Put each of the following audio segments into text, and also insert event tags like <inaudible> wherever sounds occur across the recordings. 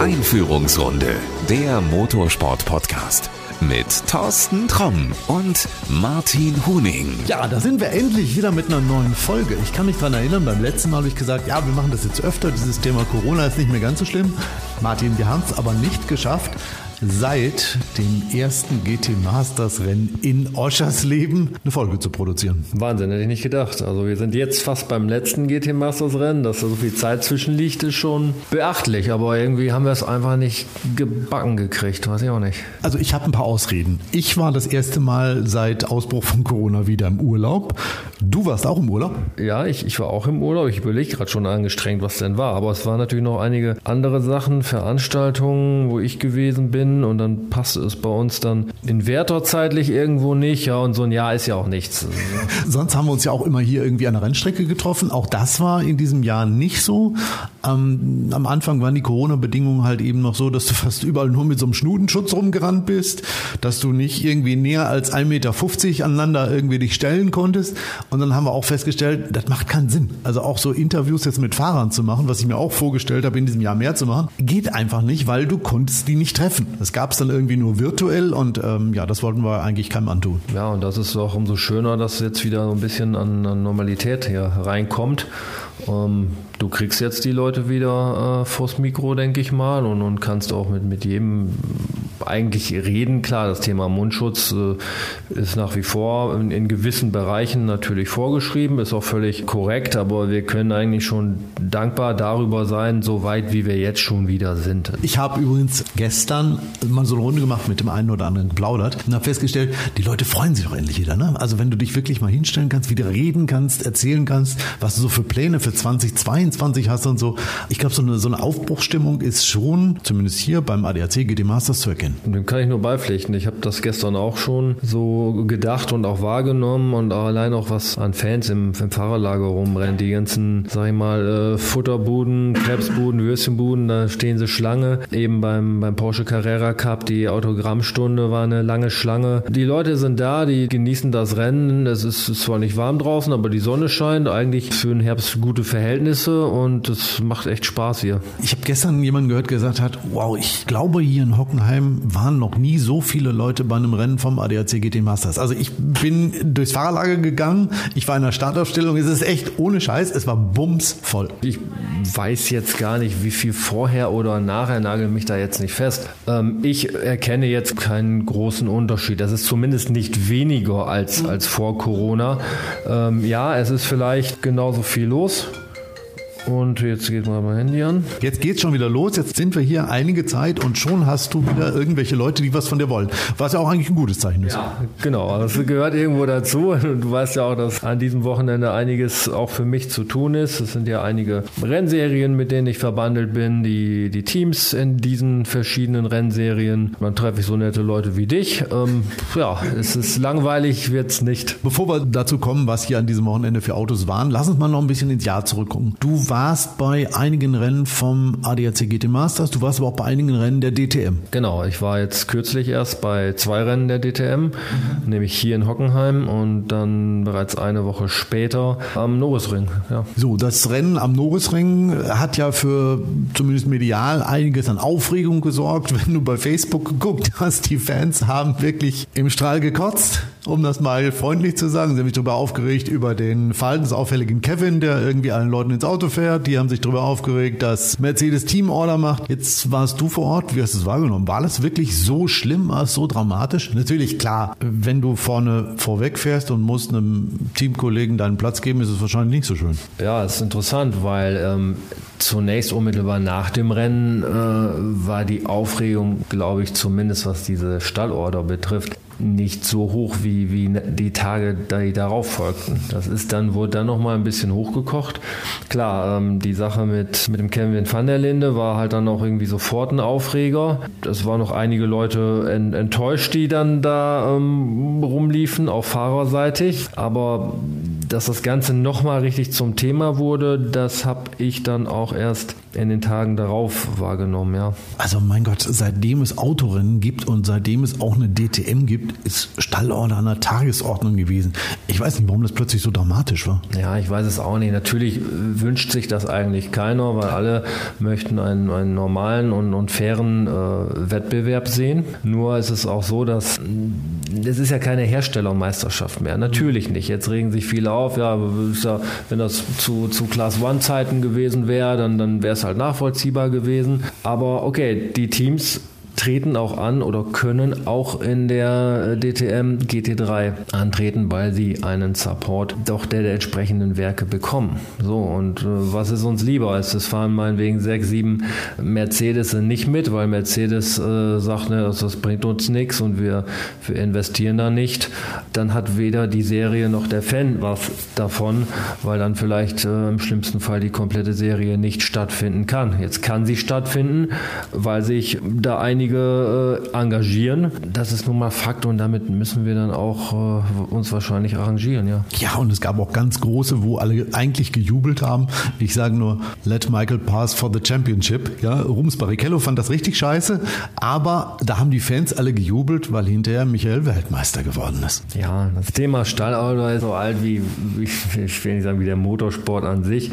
Einführungsrunde, der Motorsport-Podcast mit Thorsten Tromm und Martin Huning. Ja, da sind wir endlich wieder mit einer neuen Folge. Ich kann mich daran erinnern, beim letzten Mal habe ich gesagt, ja, wir machen das jetzt öfter. Dieses Thema Corona ist nicht mehr ganz so schlimm. Martin, wir haben es aber nicht geschafft, seit dem ersten GT Masters Rennen in Oschersleben eine Folge zu produzieren. Wahnsinn, hätte ich nicht gedacht. Also wir sind jetzt fast beim letzten GT Masters Rennen, dass da so viel Zeit zwischen liegt, ist schon beachtlich, aber irgendwie haben wir es einfach nicht gebacken gekriegt, weiß ich auch nicht. Also ich habe ein paar Ausreden. Ich war das erste Mal seit Ausbruch von Corona wieder im Urlaub. Du warst auch im Urlaub? Ja, ich, ich war auch im Urlaub. Ich überlege gerade schon angestrengt, was denn war. Aber es waren natürlich noch einige andere Sachen, Veranstaltungen, wo ich gewesen bin und dann passte es bei uns dann in Wertor zeitlich irgendwo nicht. Ja, und so ein Jahr ist ja auch nichts. <laughs> Sonst haben wir uns ja auch immer hier irgendwie an der Rennstrecke getroffen. Auch das war in diesem Jahr nicht so. Ähm, am Anfang waren die Corona-Bedingungen halt eben noch so, dass du fast überall nur mit so einem Schnudenschutz rumgerannt bist, dass du nicht irgendwie näher als 1,50 Meter aneinander irgendwie dich stellen konntest. Und dann haben wir auch festgestellt, das macht keinen Sinn. Also auch so Interviews jetzt mit Fahrern zu machen, was ich mir auch vorgestellt habe, in diesem Jahr mehr zu machen, geht einfach nicht, weil du konntest die nicht treffen. Es gab es dann irgendwie nur virtuell und ähm, ja, das wollten wir eigentlich keinem antun. Ja, und das ist auch umso schöner, dass jetzt wieder so ein bisschen an, an Normalität hier reinkommt. Ähm, du kriegst jetzt die Leute wieder äh, vors Mikro, denke ich mal, und, und kannst auch mit, mit jedem eigentlich reden. Klar, das Thema Mundschutz äh, ist nach wie vor in, in, gewissen Bereichen natürlich vorgeschrieben, ist auch völlig korrekt, aber wir können eigentlich schon dankbar darüber sein, so weit wie wir jetzt schon wieder sind. Ich habe übrigens gestern mal so eine Runde gemacht mit dem einen oder anderen geplaudert und habe festgestellt, die Leute freuen sich doch endlich wieder. Ne? Also wenn du dich wirklich mal hinstellen kannst, wieder reden kannst, erzählen kannst, was du so für Pläne für 2022 hast und so. Ich glaube, so eine, so eine Aufbruchsstimmung ist schon, zumindest hier beim ADAC GT Masters zu erkennen. Dem kann ich nur beipflichten. Ich habe das gestern auch schon so gedacht und auch wahrgenommen und allein auch was an Fans im, im Fahrerlager rumrennen. Die ganzen, sag ich mal, äh, Futterbuden, Krebsbuden, Würstchenbuden, da stehen sie Schlange. Eben beim, beim Porsche Carrera Cup, die Autogrammstunde war eine lange Schlange. Die Leute sind da, die genießen das Rennen. Es ist zwar nicht warm draußen, aber die Sonne scheint. Eigentlich für den Herbst gute Verhältnisse und es macht echt Spaß hier. Ich habe gestern jemanden gehört, der gesagt hat, wow, ich glaube hier in Hockenheim waren noch nie so viele Leute bei einem Rennen vom ADAC GT Masters. Also ich bin durchs Fahrerlager gegangen, ich war in der Startaufstellung, es ist echt ohne Scheiß, es war bumsvoll. Ich weiß jetzt gar nicht, wie viel vorher oder nachher, nagel mich da jetzt nicht fest. Ähm, ich erkenne jetzt keinen großen Unterschied. Das ist zumindest nicht weniger als, als vor Corona. Ähm, ja, es ist vielleicht genauso viel los. Und jetzt geht mal mein Handy an. Jetzt geht's schon wieder los. Jetzt sind wir hier einige Zeit und schon hast du wieder irgendwelche Leute, die was von dir wollen. Was ja auch eigentlich ein gutes Zeichen ist. Ja, genau. Das gehört irgendwo dazu. Und du weißt ja auch, dass an diesem Wochenende einiges auch für mich zu tun ist. Es sind ja einige Rennserien, mit denen ich verbandelt bin. Die, die Teams in diesen verschiedenen Rennserien. Dann treffe ich so nette Leute wie dich. Ähm, ja, es ist langweilig, wird's nicht. Bevor wir dazu kommen, was hier an diesem Wochenende für Autos waren, lass uns mal noch ein bisschen ins Jahr zurückgucken. Du warst bei einigen Rennen vom ADAC GT Masters, du warst aber auch bei einigen Rennen der DTM. Genau, ich war jetzt kürzlich erst bei zwei Rennen der DTM, mhm. nämlich hier in Hockenheim und dann bereits eine Woche später am Norrisring. Ja. So, das Rennen am Norrisring hat ja für zumindest medial einiges an Aufregung gesorgt. Wenn du bei Facebook geguckt hast, die Fans haben wirklich im Strahl gekotzt um das mal freundlich zu sagen. Sie haben sich darüber aufgeregt über den verhaltensauffälligen Kevin, der irgendwie allen Leuten ins Auto fährt. Die haben sich darüber aufgeregt, dass Mercedes Teamorder macht. Jetzt warst du vor Ort. Wie hast du es wahrgenommen? War das wirklich so schlimm? War es so dramatisch? Natürlich, klar, wenn du vorne vorweg fährst und musst einem Teamkollegen deinen Platz geben, ist es wahrscheinlich nicht so schön. Ja, es ist interessant, weil ähm, zunächst unmittelbar nach dem Rennen äh, war die Aufregung, glaube ich, zumindest was diese Stallorder betrifft, nicht so hoch wie, wie die Tage, die darauf folgten. Das ist dann, wurde dann nochmal ein bisschen hochgekocht. Klar, ähm, die Sache mit, mit dem Kevin van der Linde war halt dann auch irgendwie sofort ein Aufreger. Es waren noch einige Leute enttäuscht, die dann da ähm, rumliefen, auch fahrerseitig. Aber dass das Ganze nochmal richtig zum Thema wurde, das habe ich dann auch erst in den Tagen darauf wahrgenommen, ja. Also mein Gott, seitdem es Autorennen gibt und seitdem es auch eine DTM gibt, ist Stallorder an der Tagesordnung gewesen. Ich weiß nicht, warum das plötzlich so dramatisch war. Ja, ich weiß es auch nicht. Natürlich wünscht sich das eigentlich keiner, weil alle möchten einen, einen normalen und, und fairen äh, Wettbewerb sehen. Nur ist es auch so, dass es ist ja keine Herstellermeisterschaft mehr. Natürlich nicht. Jetzt regen sich viele auf, ja, wenn das zu, zu Class One-Zeiten gewesen wäre, dann, dann wäre es halt nachvollziehbar gewesen. Aber okay, die Teams treten auch an oder können auch in der äh, DTM GT3 antreten, weil sie einen Support doch der, der entsprechenden Werke bekommen. So, und äh, was ist uns lieber? Es fahren meinetwegen sechs, sieben Mercedes nicht mit, weil Mercedes äh, sagt, ne, das, das bringt uns nichts und wir, wir investieren da nicht. Dann hat weder die Serie noch der Fan was davon, weil dann vielleicht äh, im schlimmsten Fall die komplette Serie nicht stattfinden kann. Jetzt kann sie stattfinden, weil sich da einige einige äh, engagieren. Das ist nun mal Fakt und damit müssen wir dann auch äh, uns wahrscheinlich arrangieren, ja. Ja, und es gab auch ganz große, wo alle eigentlich gejubelt haben. Ich sage nur, let Michael pass for the championship. Ja, Rums Barrichello fand das richtig scheiße, aber da haben die Fans alle gejubelt, weil hinterher Michael Weltmeister geworden ist. Ja, das Thema Stallauto ist so alt wie, ich will nicht sagen, wie der Motorsport an sich,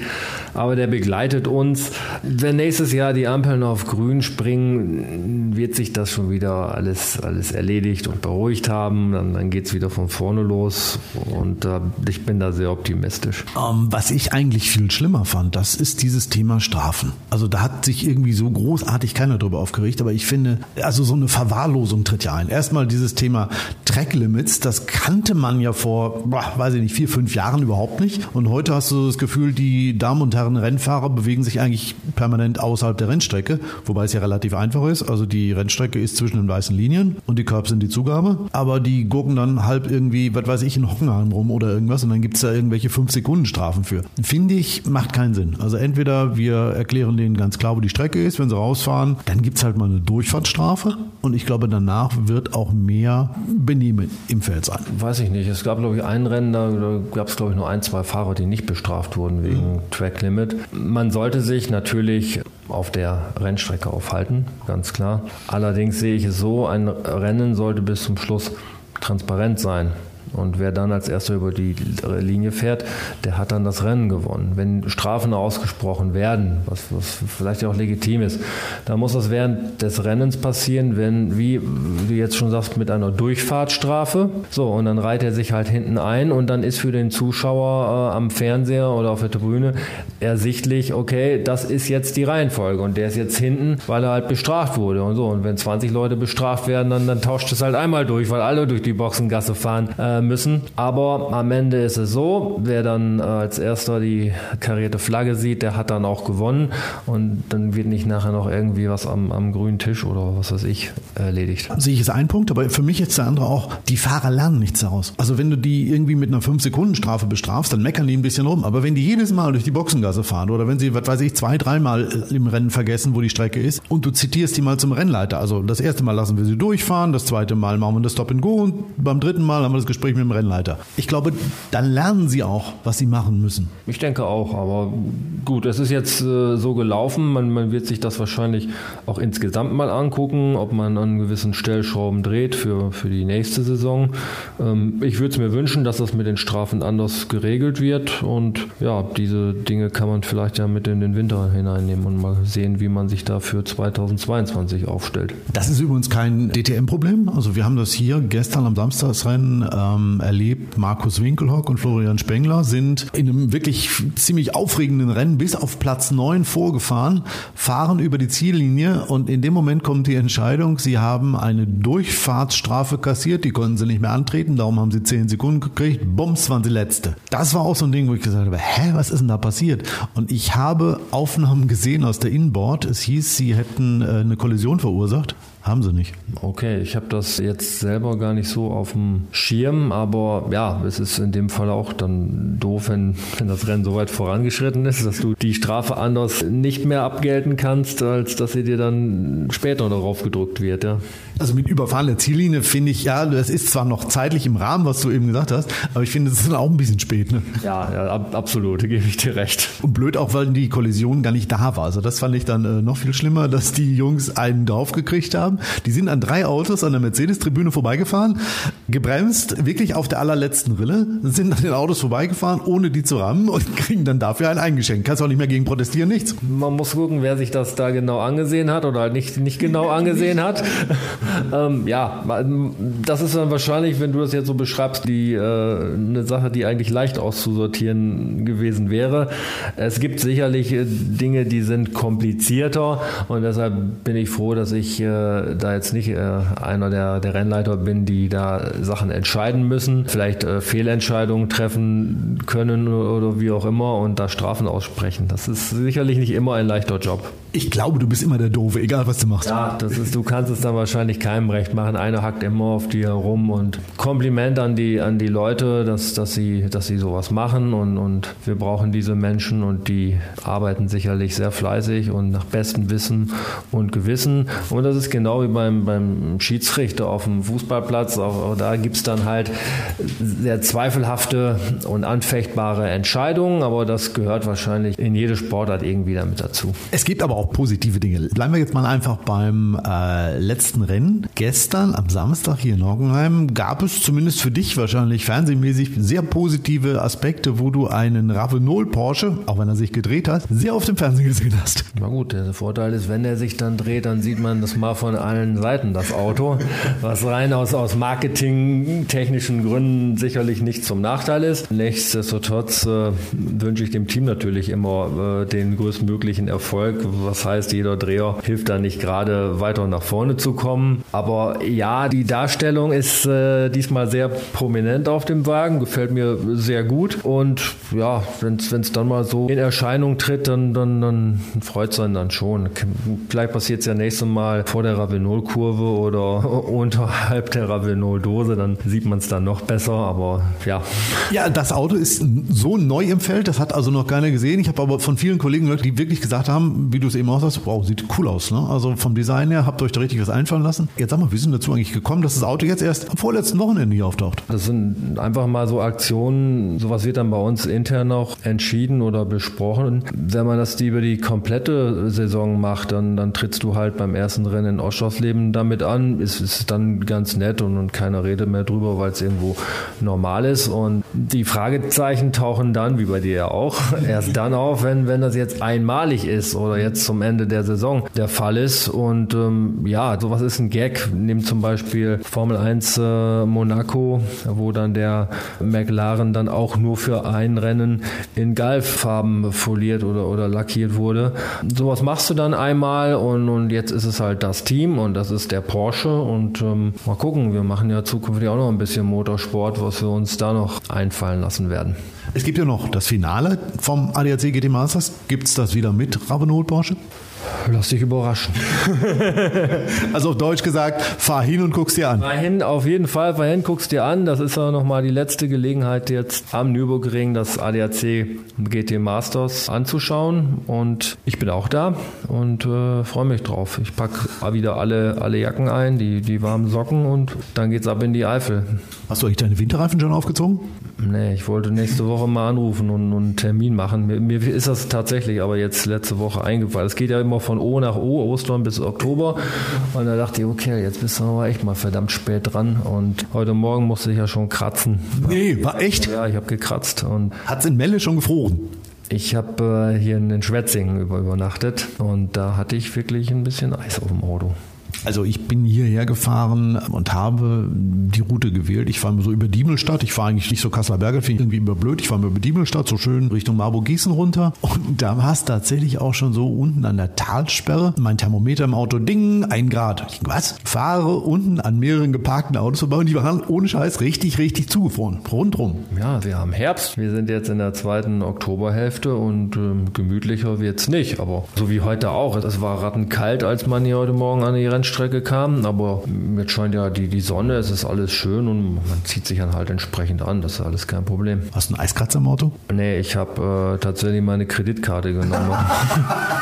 aber der begleitet uns. Wenn nächstes Jahr die Ampeln auf grün springen, wird sich das schon wieder alles, alles erledigt und beruhigt haben. Dann, dann geht es wieder von vorne los und äh, ich bin da sehr optimistisch. Um, ähm, was ich eigentlich viel schlimmer fand, das ist dieses Thema Strafen. Also da hat sich irgendwie so großartig keiner drüber aufgeregt, aber ich finde, also so eine Verwahrlosung tritt ja ein. Erstmal dieses Thema Track Limits, das kannte man ja vor, boah, weiß ich nicht, vier, fünf Jahren überhaupt nicht. Und heute hast du das Gefühl, die Damen und Herren Rennfahrer bewegen sich eigentlich permanent außerhalb der Rennstrecke, wobei es ja relativ einfach ist. Also die Rennstrecke ist zwischen den weißen Linien und die Curbs sind die Zugabe. Aber die gucken dann halb irgendwie, was weiß ich, in Hockenheim rum oder irgendwas und dann gibt es da irgendwelche 5-Sekunden-Strafen für. Finde ich, macht keinen Sinn. Also entweder wir erklären denen ganz klar, wo die Strecke ist, wenn sie rausfahren, dann gibt es halt mal eine Durchfahrtsstrafe und ich glaube, danach wird auch mehr Benehmen im Feld sein. Weiß ich nicht. Es gab, glaube ich, ein Rennen, da, gab es, glaube ich, nur ein, zwei Fahrer, die nicht bestraft wurden wegen mhm. Track Limit. Man sollte sich natürlich auf der Rennstrecke aufhalten, ganz klar. Allerdings sehe ich es so, ein Rennen sollte bis zum Schluss transparent sein. Und wer dann als erster über die Linie fährt, der hat dann das Rennen gewonnen. Wenn Strafen ausgesprochen werden, was, was vielleicht auch legitim ist, dann muss das während des Rennens passieren, wenn, wie du jetzt schon sagst, mit einer Durchfahrtsstrafe. So, und dann reiht er sich halt hinten ein und dann ist für den Zuschauer äh, am Fernseher oder auf der Tribüne ersichtlich, okay, das ist jetzt die Reihenfolge und der ist jetzt hinten, weil er halt bestraft wurde und so. Und wenn 20 Leute bestraft werden, dann, dann tauscht es halt einmal durch, weil alle durch die Boxengasse fahren. Äh, müssen. Aber am Ende ist es so, wer dann äh, als erster die karierte Flagge sieht, der hat dann auch gewonnen und dann wird nicht nachher noch irgendwie was am, am grünen Tisch oder was weiß ich erledigt. Sehe ich ist ein Punkt, aber für mich ist der andere auch, die Fahrer lernen nichts daraus. Also wenn du die irgendwie mit einer 5-Sekunden-Strafe bestrafst, dann meckern die ein bisschen rum. Aber wenn die jedes Mal durch die Boxengasse fahren oder wenn sie, was weiß ich, zwei, dreimal im Rennen vergessen, wo die Strecke ist und du zitierst die mal zum Rennleiter. Also das erste Mal lassen wir sie durchfahren, das zweite Mal machen wir das Stop and Go und beim dritten Mal haben wir das Gespräch Gespräch mit dem Rennleiter. Ich glaube, dann lernen sie auch, was sie machen müssen. Ich denke auch, aber gut, es ist jetzt äh, so gelaufen. Man, man, wird sich das wahrscheinlich auch insgesamt mal angucken, ob man an gewissen Stellschrauben dreht für, für die nächste Saison. Ähm, ich würde es mir wünschen, dass das mit den Strafen anders geregelt wird und ja, diese Dinge kann man vielleicht ja mit in den Winter hineinnehmen und mal sehen, wie man sich da für 2022 aufstellt. Das ist übrigens kein DTM-Problem. Also wir haben das hier gestern am Samstagsrennen äh, ähm, erlebt. Markus Winkelhock und Florian Spengler sind in einem wirklich ziemlich aufregenden Rennen bis auf Platz 9 vorgefahren, fahren über die Ziellinie und in dem Moment kommt die Entscheidung, sie haben eine Durchfahrtsstrafe kassiert, die konnten sie nicht mehr antreten, darum haben sie 10 Sekunden gekriegt, bums waren sie letzte. Das war auch so ein Ding, wo ich gesagt habe, hä, was ist denn da passiert? Und ich habe Aufnahmen gesehen aus der Inboard, es hieß, sie hätten äh, eine Kollision verursacht Haben sie nicht. Okay, ich habe das jetzt selber gar nicht so auf dem Schirm, aber ja, es ist in dem Fall auch dann doof, wenn, wenn das Rennen so weit vorangeschritten ist, dass du die Strafe anders nicht mehr abgelten kannst, als dass sie dir dann später darauf gedrückt wird. Ja. Also mit überfahrener Ziellinie finde ich, ja, das ist zwar noch zeitlich im Rahmen, was du eben gesagt hast, aber ich finde, es ist dann auch ein bisschen spät. Ne? Ja, ja ab, absolut, <laughs> gebe ich dir recht. Und blöd auch, weil die Kollision gar nicht da war. Also das fand ich dann äh, noch viel schlimmer, dass die Jungs einen draufgekriegt haben. Die sind an drei Autos an der Mercedes-Tribüne vorbeigefahren, gebremst, wirklich auf der allerletzten Rille, sind an den Autos vorbeigefahren, ohne die zu rammen und <laughs> kriegen dann dafür ein Eingeschenk. Kannst auch nicht mehr gegen protestieren, nichts. Man muss gucken, wer sich das da genau angesehen hat oder halt nicht, nicht genau <laughs> angesehen hat. Ähm, ja, das ist dann wahrscheinlich, wenn du das jetzt so beschreibst, die äh, eine Sache, die eigentlich leicht auszusortieren gewesen wäre. Es gibt sicherlich äh, Dinge, die sind komplizierter und deshalb bin ich froh, dass ich äh, da jetzt nicht äh, einer der, der Rennleiter bin, die da Sachen entscheiden müssen, vielleicht äh, Fehlentscheidungen treffen können oder, oder wie auch immer und da Strafen aussprechen. Das ist sicherlich nicht immer ein leichter Job. Ich glaube, du bist immer der Doofe, egal was du machst. Ja, das ist, du kannst es dann wahrscheinlich keinem recht machen. Einer hackt immer auf dir herum und Kompliment an die, an die Leute, dass, dass, sie, dass sie sowas machen und, und wir brauchen diese Menschen und die arbeiten sicherlich sehr fleißig und nach bestem Wissen und Gewissen. Und das ist genau wie beim, beim Schiedsrichter auf dem Fußballplatz. Auch, auch da gibt es dann halt sehr zweifelhafte und anfechtbare Entscheidungen, aber das gehört wahrscheinlich in jede Sportart irgendwie damit dazu. Es gibt aber auch positive Dinge. Bleiben wir jetzt mal einfach beim äh, letzten Rennen. Gestern am Samstag hier in Hockenheim gab es zumindest für dich wahrscheinlich fernsehmäßig sehr positive Aspekte, wo du einen Ravenol Porsche, auch wenn er sich gedreht hat, sehr auf dem Fernsehen gesehen hast. Na gut, der Vorteil ist, wenn er sich dann dreht, dann sieht man das mal von allen Seiten, das Auto, was rein aus, aus marketingtechnischen Gründen sicherlich nicht zum Nachteil ist. Nichtsdestotrotz äh, wünsche ich dem Team natürlich immer äh, den größtmöglichen Erfolg, was heißt, jeder Dreher hilft da nicht gerade weiter nach vorne zu kommen. Aber ja, die Darstellung ist äh, diesmal sehr prominent auf dem Wagen, gefällt mir sehr gut. Und ja, wenn es dann mal so in Erscheinung tritt, dann, dann, dann freut es einen dann schon. Vielleicht passiert es ja nächstes Mal vor der Ravenol-Kurve oder <laughs> unterhalb der Ravenol-Dose, dann sieht man es dann noch besser, aber ja. Ja, das Auto ist so neu im Feld, das hat also noch keiner gesehen. Ich habe aber von vielen Kollegen gehört, die wirklich gesagt haben, wie du es eben auch sagst, wow, sieht cool aus. Ne? Also vom Design her, habt ihr euch da richtig was einfallen lassen. Jetzt sag mal, wie sind dazu eigentlich gekommen, dass das Auto jetzt erst am vorletzten Wochenende hier auftaucht? Das sind einfach mal so Aktionen, sowas wird dann bei uns intern auch entschieden oder besprochen. Wenn man das über die komplette Saison macht, dann, dann trittst du halt beim ersten Rennen in Oschersleben damit an. Ist, ist dann ganz nett und, und keine Rede mehr drüber, weil es irgendwo normal ist. Und die Fragezeichen tauchen dann, wie bei dir ja auch, <laughs> erst dann auf, wenn, wenn das jetzt einmalig ist oder jetzt zum Ende der Saison der Fall ist. Und ähm, ja, sowas ist ein Gag. Nimm zum Beispiel Formel 1 äh, Monaco, wo dann der McLaren dann auch nur für ein Rennen in Galffarben foliert oder, oder lackiert wurde. Sowas machst du dann einmal und, und jetzt ist es halt das Team und das ist der Porsche und ähm, mal gucken, wir machen ja zukünftig auch noch ein bisschen Motorsport, was wir uns da noch einfallen lassen werden. Es gibt ja noch das Finale vom ADAC GT Masters. Gibt es das wieder mit Ravenol Porsche? Lass dich überraschen. <laughs> also auf Deutsch gesagt, fahr hin und guck's dir an. Fahr hin, auf jeden Fall, fahr hin, guck's dir an. Das ist ja nochmal die letzte Gelegenheit jetzt am Nürburgring das ADAC GT Masters anzuschauen. Und ich bin auch da und äh, freue mich drauf. Ich packe wieder alle, alle Jacken ein, die, die warmen Socken und dann geht's ab in die Eifel. Hast du eigentlich deine Winterreifen schon aufgezogen? Nee, ich wollte nächste Woche mal anrufen und, und einen Termin machen. Mir, mir, ist das tatsächlich aber jetzt letzte Woche eingefallen. Es geht ja immer von O nach O, Ostern bis Oktober. Und da dachte ich, okay, jetzt bist du aber echt mal verdammt spät dran. Und heute Morgen musste ich ja schon kratzen. Nee, war echt? Ja, ich habe gekratzt. Hat es in Melle schon gefroren? Ich habe äh, hier in Schwetzingen über, übernachtet und da hatte ich wirklich ein bisschen Eis auf dem Auto. Also ich bin hierher gefahren und habe die Route gewählt. Ich fahre so über Diemelstadt. Ich fahre eigentlich nicht so Kasseler Berge, finde ich irgendwie immer blöd. Ich fahre über Diemelstadt, so schön Richtung Marburg-Gießen runter. Und da war es tatsächlich auch schon so unten an der Talsperre. Mein Thermometer im Auto, ding, ein Grad. Ich was? Fahre unten an mehreren geparkten Autos vorbei und die waren ohne Scheiß richtig, richtig zugefroren. Rundrum. Ja, wir haben Herbst. Wir sind jetzt in der zweiten Oktoberhälfte und ähm, gemütlicher es nicht. Aber so wie heute auch. Es war rattenkalt, als man hier heute Morgen an die Rennstrecke Strecke kam. Aber jetzt scheint ja die, die Sonne, es ist alles schön und man zieht sich dann halt entsprechend an. Das ist alles kein Problem. Hast du einen Eiskratzer im Auto? Nee, ich habe äh, tatsächlich meine Kreditkarte genommen. <laughs>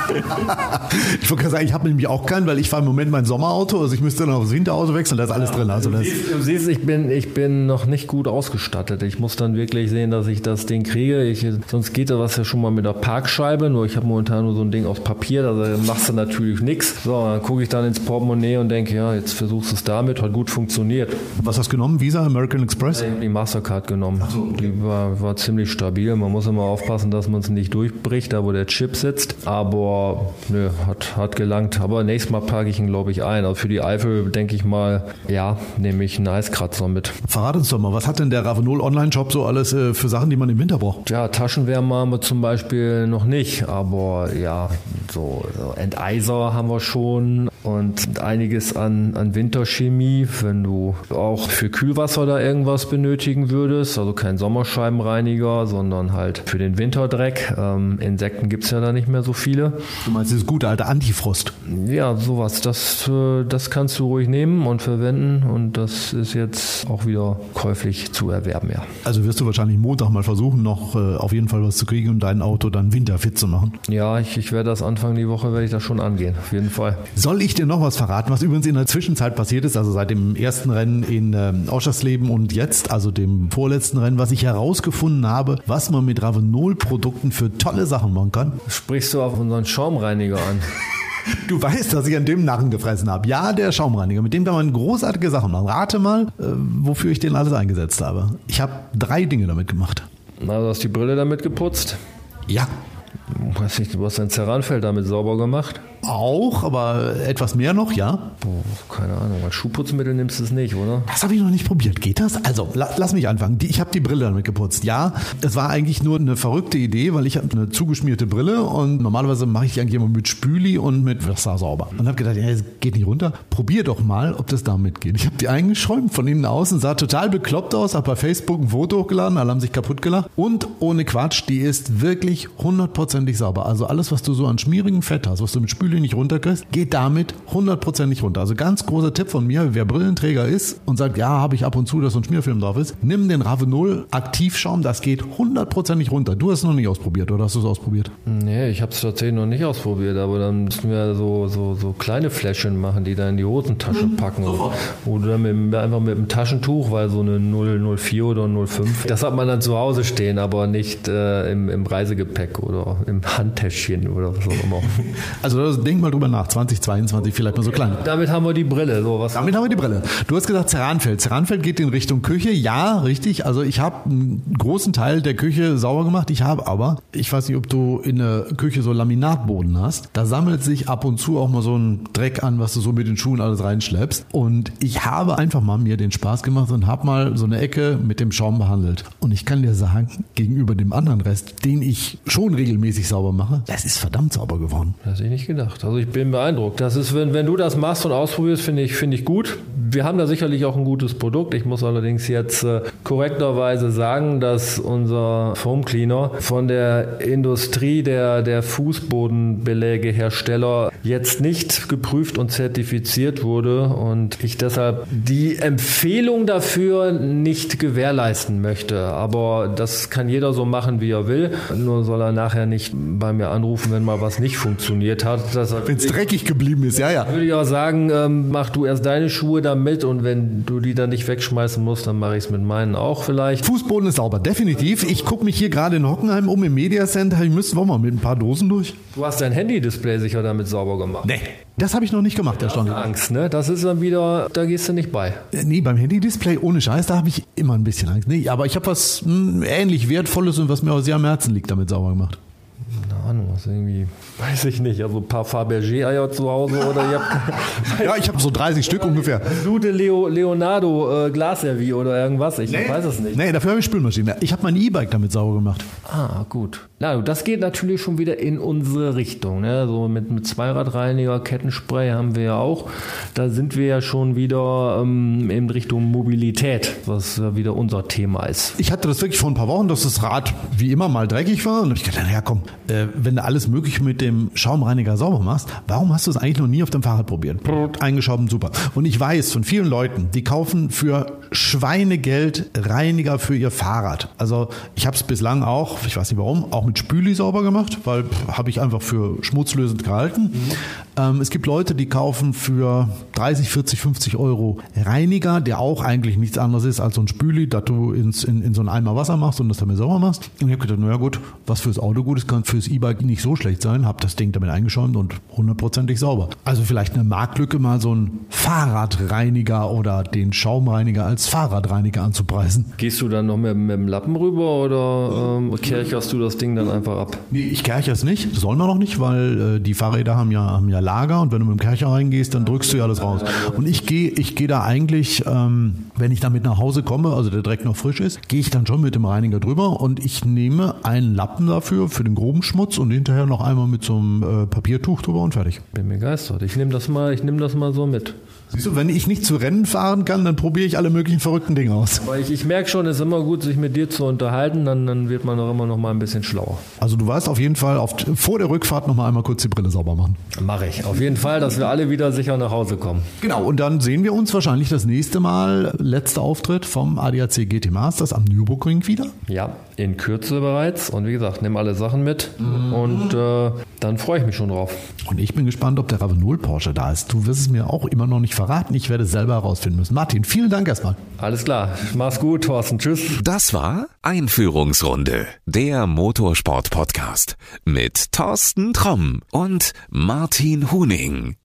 <laughs> ich wollte gerade sagen, ich habe nämlich auch keinen, weil ich fahre im Moment mein Sommerauto. Also ich müsste dann aufs Winterauto wechseln, da ist alles drin. Also du, siehst, du siehst, ich bin, ich bin noch nicht gut ausgestattet. Ich muss dann wirklich sehen, dass ich das Ding kriege. Ich, sonst geht da was ja schon mal mit der Parkscheibe, nur ich habe momentan nur so ein Ding aus Papier, da machst du natürlich nichts. So, dann gucke ich dann ins Portemonnaie und denke, ja, jetzt versuchst du es damit, hat gut funktioniert. Was hast du genommen? Visa, American Express? Ich habe die Mastercard genommen. So, okay. Die war, war ziemlich stabil. Man muss immer aufpassen, dass man es nicht durchbricht, da wo der Chip sitzt. Aber nö, hat, hat gelangt. Aber nächstes Mal packe ich ihn, glaube ich, ein. Also für die Eifel denke ich mal, ja, nehme ich einen Eiskratzer mit. Verrat uns doch mal, was hat denn der Ravenol Online-Shop so alles äh, für Sachen, die man im Winter braucht? Ja, Taschenwärmer haben wir zum Beispiel noch nicht, aber ja, so, so Enteiser haben wir schon und einiges an, an Winterchemie, wenn du auch für Kühlwasser da irgendwas benötigen würdest, also kein Sommerscheibenreiniger, sondern halt für den Winterdreck. Ähm, Insekten gibt es ja da nicht mehr so viele. Du meinst das gute alte Antifrost? Ja, sowas. Das, äh, das kannst du ruhig nehmen und verwenden und das ist jetzt auch wieder käuflich zu erwerben, ja. Also wirst du wahrscheinlich Montag mal versuchen, noch äh, auf jeden Fall was zu kriegen und dein Auto dann winterfit zu machen. Ja, ich, ich werde das Anfang die Woche, werde ich das schon angehen, auf jeden Fall. Soll ich dir noch was verraten, was übrigens in der Zwischenzeit passiert ist, also seit dem ersten Rennen in ähm, Oschersleben und jetzt, also dem vorletzten Rennen, was ich herausgefunden habe, was man mit Ravenol-Produkten für tolle Sachen machen kann? Sprichst du auf unseren Schaumreiniger an? <laughs> Du weißt, dass ich an dem Narren gefressen habe. Ja, der Schaumreiniger. Mit dem kann man großartige Sachen machen. Rate mal, äh, wofür ich den alles eingesetzt habe. Ich habe drei Dinge damit gemacht. Na, du hast die Brille damit geputzt? Ja. Weiß nicht, du hast dein Ceranfeld damit sauber gemacht? Auch, aber etwas mehr noch, ja? Boah, keine Ahnung. Als Schuhputzmittel nimmst du es nicht, oder? Das habe ich noch nicht probiert. Geht das? Also, la lass mich anfangen. Die, ich habe die Brille damit geputzt. Ja, es war eigentlich nur eine verrückte Idee, weil ich habe eine zugeschmierte Brille und normalerweise mache ich die eigentlich immer mit Spüli und mit Wasser sauber. Und habe gedacht, ja, es geht nicht runter. Probier doch mal, ob das damit geht. Ich habe die eingeschäumt von innen außen, sah total bekloppt aus, habe bei Facebook ein Foto hochgeladen, alle haben sich kaputt gelacht. Und ohne Quatsch, die ist wirklich hundertprozentig sauber. Also alles, was du so an schmierigem Fett hast, was du mit Spüli nicht runterkriegst, geht damit hundertprozentig runter. Also ganz großer Tipp von mir, wer Brillenträger ist und sagt, ja, habe ich ab und zu, dass so ein Schmierfilm drauf ist, nimm den Ravenol Aktivschaum, das geht hundertprozentig runter. Du hast es noch nicht ausprobiert oder hast du es ausprobiert? Nee, ich habe es tatsächlich noch nicht ausprobiert, aber dann müssen wir so, so, so kleine Fläschchen machen, die da in die Hosentasche mhm, packen. Oder dann mit, einfach mit einem Taschentuch, weil so eine 004 oder 05, das hat man dann zu Hause stehen, aber nicht äh, im, im Reisegepäck oder im Handtäschchen oder was auch immer. <laughs> Also denk mal drüber nach, 2022 vielleicht mal so klein. Damit haben wir die Brille. So, was Damit haben wir die Brille. Du hast gesagt Ceranfeld. Ceranfeld geht in Richtung Küche. Ja, richtig. Also ich habe einen großen Teil der Küche sauber gemacht. Ich habe aber, ich weiß nicht, ob du in der Küche so Laminatboden hast. Da sammelt sich ab und zu auch mal so ein Dreck an, was du so mit den Schuhen alles reinschleppst. Und ich habe einfach mal mir den Spaß gemacht und habe mal so eine Ecke mit dem Schaum behandelt. Und ich kann dir sagen, gegenüber dem anderen Rest, den ich schon regelmäßig sauber mache, das ist verdammt sauber geworden. Das hätte ich nicht gedacht. Also ich bin beeindruckt. Das ist, wenn, wenn du das machst und ausprobierst, finde ich, finde ich gut. Wir haben da sicherlich auch ein gutes Produkt. Ich muss allerdings jetzt äh, korrekterweise sagen, dass unser Foam Cleaner von der Industrie der, der Fußbodenbelägehersteller jetzt nicht geprüft und zertifiziert wurde und ich deshalb die Empfehlung dafür nicht gewährleisten möchte. Aber das kann jeder so machen, wie er will. Nur soll er nachher nicht bei mir anrufen, wenn mal was nicht funktioniert hat. Wenn es dreckig geblieben ist, ja, ja. Würde ich auch sagen, ähm, mach du erst deine Schuhe damit und wenn du die dann nicht wegschmeißen musst, dann mache ich es mit meinen auch vielleicht. Fußboden ist sauber, definitiv. Ich gucke mich hier gerade in Hockenheim um im Media Center. Ich müsste auch mal mit ein paar Dosen durch. Du hast dein Handy-Display sicher damit sauber gemacht. Nee. Das habe ich noch nicht gemacht, erstaunlich. Angst, ne? Das ist dann wieder, da gehst du nicht bei. Äh, nee, beim Handy-Display ohne Scheiß, da habe ich immer ein bisschen Angst. Nee, aber ich habe was mh, hm, ähnlich Wertvolles und was mir auch sehr am Herzen liegt, damit sauber gemacht. Ahnung, was irgendwie <laughs> Weiß ich nicht. Also ein paar Fabergé-Eier zu Hause oder ihr habt. <laughs> ja, ich habe so 30 Stück ungefähr. Gute Leo, Leonardo äh, Glasservie oder irgendwas. Ich nee. weiß es nicht. Nee, dafür habe ich Spülmaschine. Ich habe mein E-Bike damit sauber gemacht. Ah, gut. Na, das geht natürlich schon wieder in unsere Richtung. Ne? So mit, mit Zweiradreiniger, Kettenspray haben wir ja auch. Da sind wir ja schon wieder ähm, in Richtung Mobilität, was ja wieder unser Thema ist. Ich hatte das wirklich vor ein paar Wochen, dass das Rad wie immer mal dreckig war. Und ich dachte, naja, komm, äh, wenn du alles mögliche mit dem Schaumreiniger sauber machst, warum hast du es eigentlich noch nie auf dem Fahrrad probiert? Eingeschoben, super. Und ich weiß von vielen Leuten, die kaufen für Schweinegeld Reiniger für ihr Fahrrad. Also ich habe es bislang auch, ich weiß nicht warum, auch mit Spüli sauber gemacht, weil habe ich einfach für schmutzlösend gehalten. Mhm. Ähm, es gibt Leute, die kaufen für 30, 40, 50 Euro Reiniger, der auch eigentlich nichts anderes ist als so ein Spüli, das du ins, in, in so einen Eimer Wasser machst und das damit sauber machst. Und ich habe gedacht, naja gut, was fürs Auto gut ist, kann fürs E-Bike nicht so schlecht sein. Habe das Ding damit eingeschäumt und hundertprozentig sauber. Also vielleicht eine Marktlücke, mal so ein Fahrradreiniger oder den Schaumreiniger als Fahrradreiniger anzupreisen. Gehst du dann noch mit, mit dem Lappen rüber oder ähm, kercherst du das Ding dann einfach ab? Nee, ich kercher es nicht. Soll man noch nicht, weil äh, die Fahrräder haben ja, haben ja Lager und wenn du mit dem Kercher reingehst, dann drückst du ja alles raus. Und ich gehe ich geh da eigentlich, ähm, wenn ich damit nach Hause komme, also der Dreck noch frisch ist, gehe ich dann schon mit dem Reiniger drüber und ich nehme einen Lappen dafür, für den groben Schmutz und hinterher noch einmal mit so einem äh, Papiertuch drüber und fertig. Bin begeistert. Ich nehme das mal, ich nehme das mal so mit. Siehst du, wenn ich nicht zu Rennen fahren kann, dann probiere ich alle möglichen verrückten Dinge aus. Aber ich, ich merke schon, es ist immer gut, sich mit dir zu unterhalten, dann, dann wird man auch immer noch mal ein bisschen schlauer. Also du weißt auf jeden Fall auf, vor der Rückfahrt noch mal einmal kurz die Brille sauber machen. Mache ich. Auf jeden Fall, dass wir alle wieder sicher nach Hause kommen. Genau, und dann sehen wir uns wahrscheinlich das nächste Mal, letzter Auftritt vom ADAC GT Masters am Nürburgring wieder. Ja, in Kürze bereits. Und wie gesagt, nimm alle Sachen mit mhm. und äh, dann freue ich mich schon drauf. Und ich bin gespannt, ob der Ravenol Porsche da ist. Du wirst es mir auch immer noch nicht verraten. Ich werde es selber herausfinden müssen. Martin, vielen Dank erstmal. Alles klar. Mach's gut, Thorsten. Tschüss. Das war Einführungsrunde, der Motorsport-Podcast mit Thorsten Tromm und Martin Huning.